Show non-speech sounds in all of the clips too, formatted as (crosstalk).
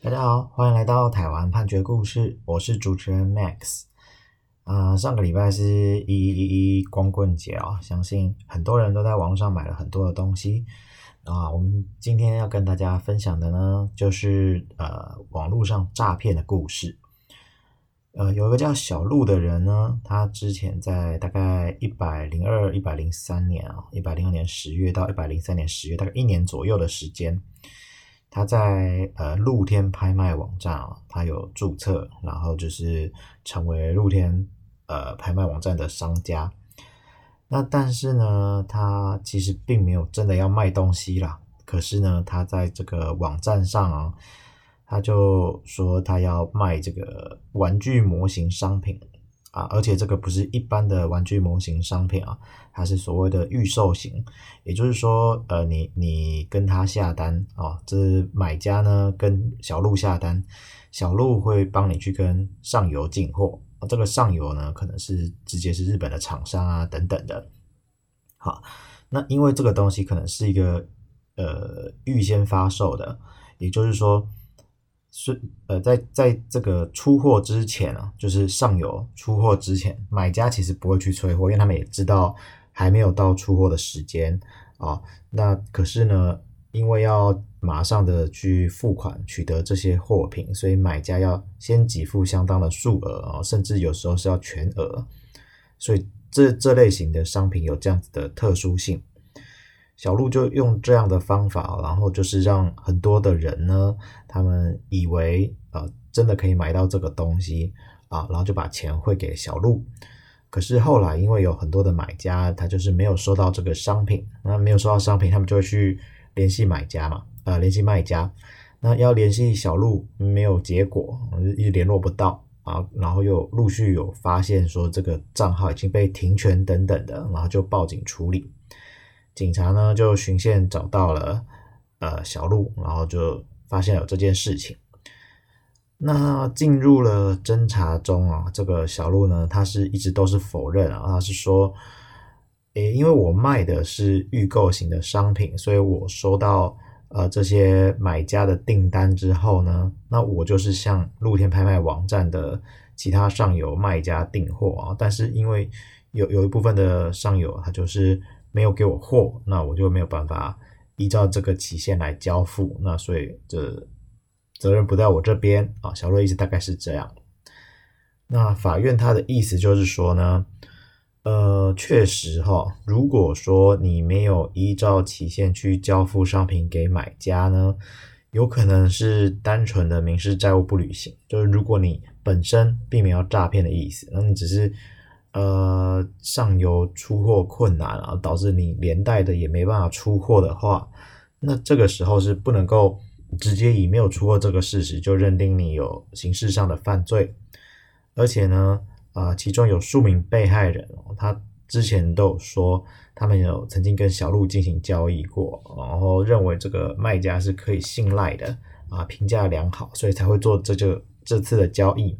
大家好，欢迎来到台湾判决故事，我是主持人 Max。啊、上个礼拜是一一一一光棍节啊、哦，相信很多人都在网上买了很多的东西啊。我们今天要跟大家分享的呢，就是呃网络上诈骗的故事。呃，有一个叫小鹿的人呢，他之前在大概一百零二、一百零三年啊，一百零二年十月到一百零三年十月，大概一年左右的时间。他在呃露天拍卖网站啊，他有注册，然后就是成为露天呃拍卖网站的商家。那但是呢，他其实并没有真的要卖东西啦。可是呢，他在这个网站上啊，他就说他要卖这个玩具模型商品。啊，而且这个不是一般的玩具模型商品啊，它是所谓的预售型，也就是说，呃，你你跟他下单啊，这买家呢跟小鹿下单，小鹿会帮你去跟上游进货，这个上游呢可能是直接是日本的厂商啊等等的。好，那因为这个东西可能是一个呃预先发售的，也就是说。是呃，在在这个出货之前啊，就是上游出货之前，买家其实不会去催货，因为他们也知道还没有到出货的时间啊。那可是呢，因为要马上的去付款取得这些货品，所以买家要先给付相当的数额啊，甚至有时候是要全额。所以这这类型的商品有这样子的特殊性。小鹿就用这样的方法，然后就是让很多的人呢，他们以为呃真的可以买到这个东西啊，然后就把钱汇给小鹿。可是后来因为有很多的买家，他就是没有收到这个商品，那没有收到商品，他们就会去联系买家嘛，呃联系卖家。那要联系小鹿没有结果，一联络不到啊，然后又陆续有发现说这个账号已经被停权等等的，然后就报警处理。警察呢就循线找到了呃小陆，然后就发现有这件事情。那进入了侦查中啊，这个小陆呢，他是一直都是否认啊，他是说，诶，因为我卖的是预购型的商品，所以我收到呃这些买家的订单之后呢，那我就是向露天拍卖网站的其他上游卖家订货啊，但是因为有有一部分的上游他就是。没有给我货，那我就没有办法依照这个期限来交付，那所以这责任不在我这边啊。小陆意思大概是这样。那法院他的意思就是说呢，呃，确实哈，如果说你没有依照期限去交付商品给买家呢，有可能是单纯的民事债务不履行，就是如果你本身并没有诈骗的意思，那你只是。呃，上游出货困难啊，导致你连带的也没办法出货的话，那这个时候是不能够直接以没有出货这个事实就认定你有刑事上的犯罪，而且呢，啊、其中有数名被害人，他之前都有说他们有曾经跟小陆进行交易过，然后认为这个卖家是可以信赖的啊，评价良好，所以才会做这就这次的交易，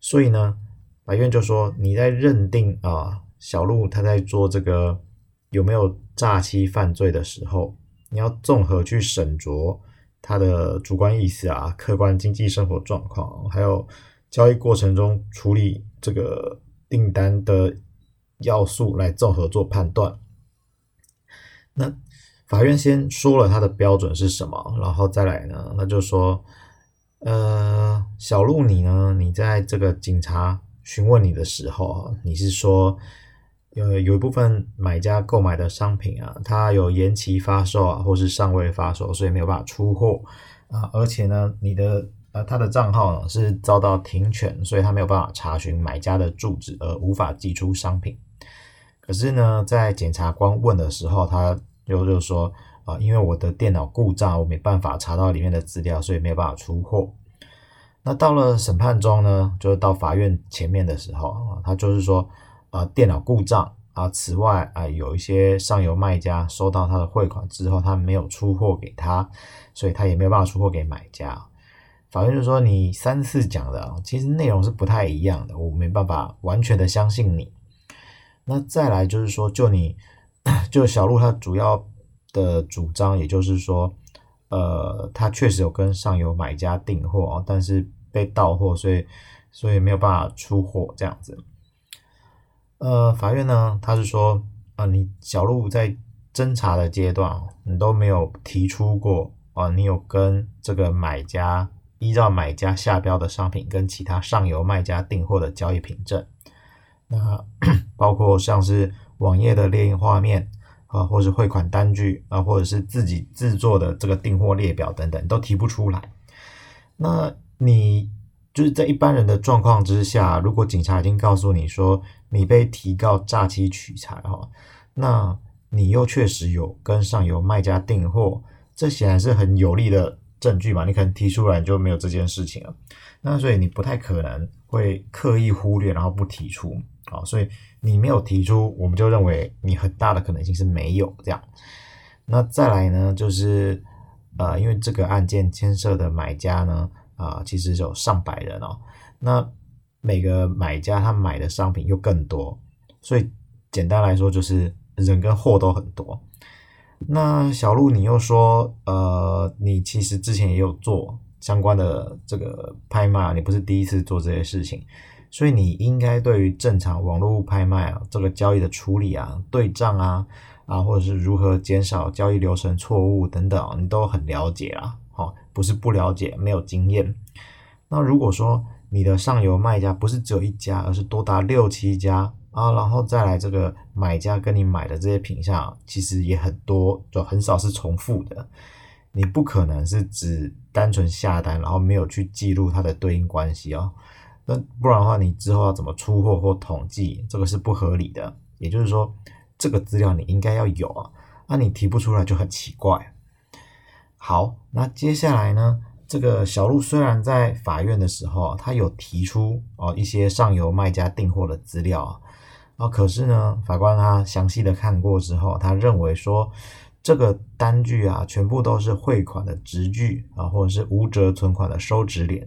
所以呢。法院就说：“你在认定啊，小鹿他在做这个有没有诈欺犯罪的时候，你要综合去审酌他的主观意思啊、客观经济生活状况，还有交易过程中处理这个订单的要素来综合做判断。那法院先说了他的标准是什么，然后再来呢，那就说，呃，小鹿你呢，你在这个警察。”询问你的时候，你是说，呃，有一部分买家购买的商品啊，它有延期发售啊，或是尚未发售，所以没有办法出货啊。而且呢，你的呃，他的账号是遭到停权，所以他没有办法查询买家的住址，而无法寄出商品。可是呢，在检察官问的时候，他就就说啊，因为我的电脑故障，我没办法查到里面的资料，所以没有办法出货。那到了审判中呢，就是到法院前面的时候啊，他就是说，啊、呃，电脑故障啊，此外啊、有一些上游卖家收到他的汇款之后，他没有出货给他，所以他也没有办法出货给买家。法院就说，你三次讲的，其实内容是不太一样的，我没办法完全的相信你。那再来就是说，就你，(coughs) 就小陆他主要的主张，也就是说。呃，他确实有跟上游买家订货，但是被盗货，所以所以没有办法出货这样子。呃，法院呢，他是说啊、你小路在侦查的阶段，你都没有提出过啊、你有跟这个买家依照买家下标的商品跟其他上游卖家订货的交易凭证，那 (clears throat) 包括像是网页的列印画面啊，或是汇款单据啊，或者是自己制作的这个订货列表等等，都提不出来。那你就是在一般人的状况之下，如果警察已经告诉你说你被提告诈欺取财哈，那你又确实有跟上游卖家订货，这显然是很有力的证据嘛？你可能提出来就没有这件事情了，那所以你不太可能会刻意忽略然后不提出啊，所以你没有提出，我们就认为你很大的可能性是没有这样。那再来呢，就是呃，因为这个案件牵涉的买家呢，啊、其实有上百人哦，那每个买家他买的商品又更多，所以简单来说就是人跟货都很多。那小路，你又说，呃，你其实之前也有做相关的这个拍卖，你不是第一次做这些事情，所以你应该对于正常网络拍卖啊，这个交易的处理啊、对账啊，啊，或者是如何减少交易流程错误等等，你都很了解啊，不是不了解，没有经验。那如果说你的上游卖家不是只有一家，而是多达六七家。啊，然后再来这个买家跟你买的这些品项，其实也很多，就很少是重复的。你不可能是只单纯下单，然后没有去记录它的对应关系哦。那不然的话，你之后要怎么出货或统计，这个是不合理的。也就是说，这个资料你应该要有啊，那你提不出来就很奇怪。好，那接下来呢，这个小路虽然在法院的时候，他有提出哦一些上游卖家订货的资料。啊，啊可是呢，法官他详细的看过之后，他认为说，这个单据啊，全部都是汇款的直据啊，或者是无折存款的收执联，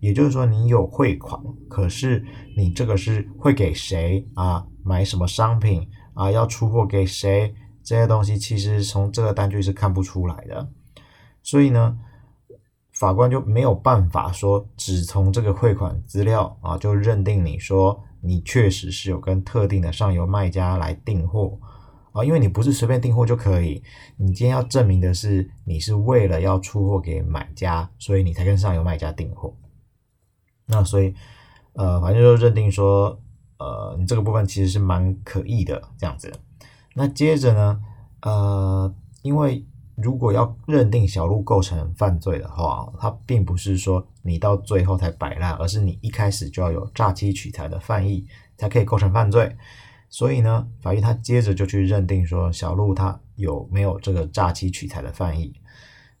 也就是说，你有汇款，可是你这个是汇给谁啊？买什么商品啊？要出货给谁？这些东西其实从这个单据是看不出来的，所以呢，法官就没有办法说，只从这个汇款资料啊，就认定你说。你确实是有跟特定的上游卖家来订货啊，因为你不是随便订货就可以，你今天要证明的是你是为了要出货给买家，所以你才跟上游卖家订货。那所以，呃，反正就认定说，呃，你这个部分其实是蛮可疑的这样子。那接着呢，呃，因为。如果要认定小路构成犯罪的话，它并不是说你到最后才摆烂，而是你一开始就要有诈欺取财的犯意，才可以构成犯罪。所以呢，法院他接着就去认定说小路他有没有这个诈欺取财的犯意。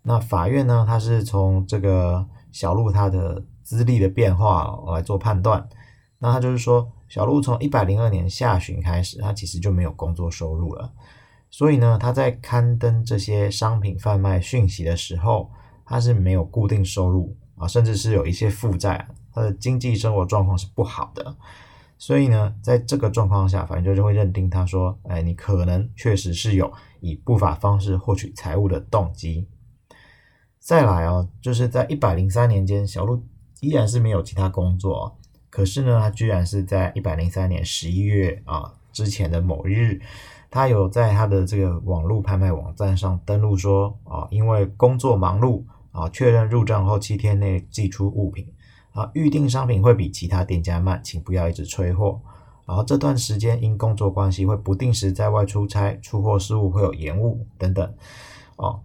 那法院呢，他是从这个小路他的资历的变化来做判断。那他就是说，小路从一百零二年下旬开始，他其实就没有工作收入了。所以呢，他在刊登这些商品贩卖讯息的时候，他是没有固定收入啊，甚至是有一些负债，他的经济生活状况是不好的。所以呢，在这个状况下，法院就会认定他说，哎，你可能确实是有以不法方式获取财物的动机。再来哦，就是在一百零三年间，小路依然是没有其他工作，可是呢，他居然是在一百零三年十一月啊之前的某日。他有在他的这个网络拍卖网站上登录说啊，因为工作忙碌啊，确认入账后七天内寄出物品啊，预定商品会比其他店家慢，请不要一直催货。然后这段时间因工作关系会不定时在外出差，出货事务会有延误等等。哦，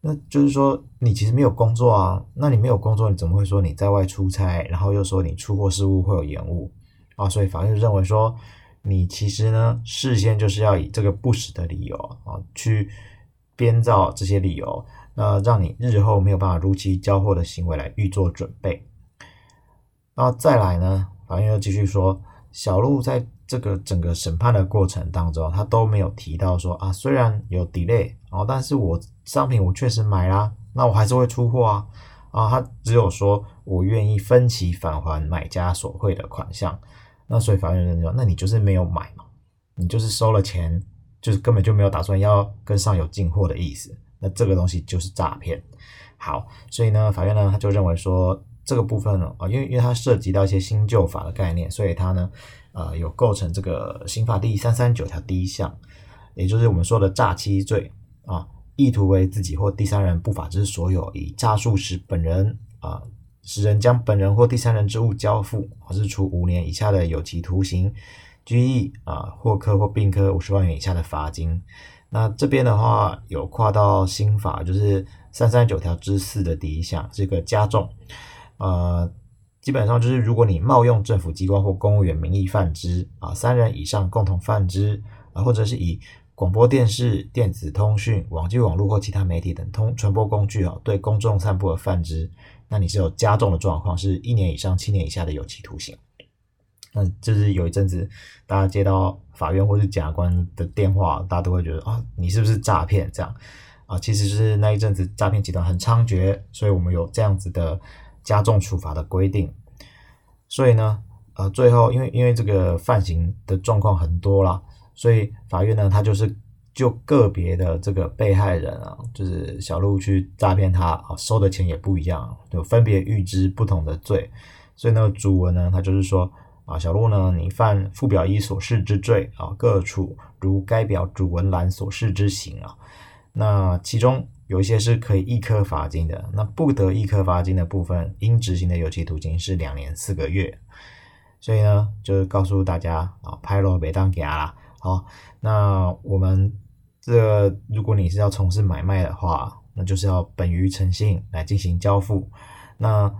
那就是说你其实没有工作啊，那你没有工作，你怎么会说你在外出差，然后又说你出货事务会有延误啊？所以法院认为说。你其实呢，事先就是要以这个不实的理由啊，去编造这些理由，那让你日后没有办法如期交货的行为来预做准备。然后再来呢，法院又继续说，小路在这个整个审判的过程当中，他都没有提到说啊，虽然有 delay，啊但是我商品我确实买啦，那我还是会出货啊，啊，他只有说我愿意分期返还买家所汇的款项。那所以法院认为说，那你就是没有买嘛，你就是收了钱，就是根本就没有打算要跟上游进货的意思，那这个东西就是诈骗。好，所以呢，法院呢他就认为说这个部分呢啊，因为因为它涉及到一些新旧法的概念，所以它呢呃有构成这个刑法第三三九条第一项，也就是我们说的诈欺罪啊，意图为自己或第三人不法之所有，以诈术使本人啊使人将本人或第三人之物交付，或是处五年以下的有期徒刑、拘役啊，或科或并科五十万元以下的罚金。那这边的话有跨到新法，就是三三九条之四的第一项，这个加重，呃，基本上就是如果你冒用政府机关或公务员名义贩之啊，三人以上共同贩之啊，或者是以广播电视、电子通讯、网际网络或其他媒体等通传播工具啊，对公众散布而贩之，那你是有加重的状况，是一年以上七年以下的有期徒刑。那就是有一阵子，大家接到法院或是检察官的电话，大家都会觉得啊，你是不是诈骗？这样啊，其实是那一阵子诈骗集团很猖獗，所以我们有这样子的加重处罚的规定。所以呢，呃，最后因为因为这个犯行的状况很多啦，所以法院呢，他就是就个别的这个被害人啊，就是小路去诈骗他啊，收的钱也不一样，就分别预知不同的罪。所以那个主文呢，他就是说。啊，小路呢，你犯附表一所示之罪啊，各处如该表主文栏所示之刑啊。那其中有一些是可以易科罚金的，那不得易科罚金的部分，应执行的有期徒刑是两年四个月。所以呢，就是告诉大家啊，拍罗别当给啊啦。好，那我们这如果你是要从事买卖的话，那就是要本于诚信来进行交付。那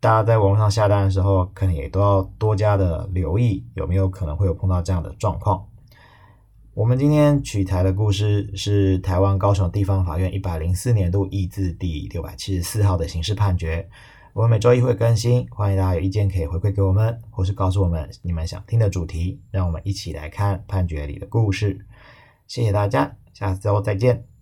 大家在网络上下单的时候，可能也都要多加的留意，有没有可能会有碰到这样的状况。我们今天取材的故事是台湾高雄地方法院一百零四年度易字第六百七十四号的刑事判决。我们每周一会更新，欢迎大家有意见可以回馈给我们，或是告诉我们你们想听的主题，让我们一起来看判决里的故事。谢谢大家，下周再见。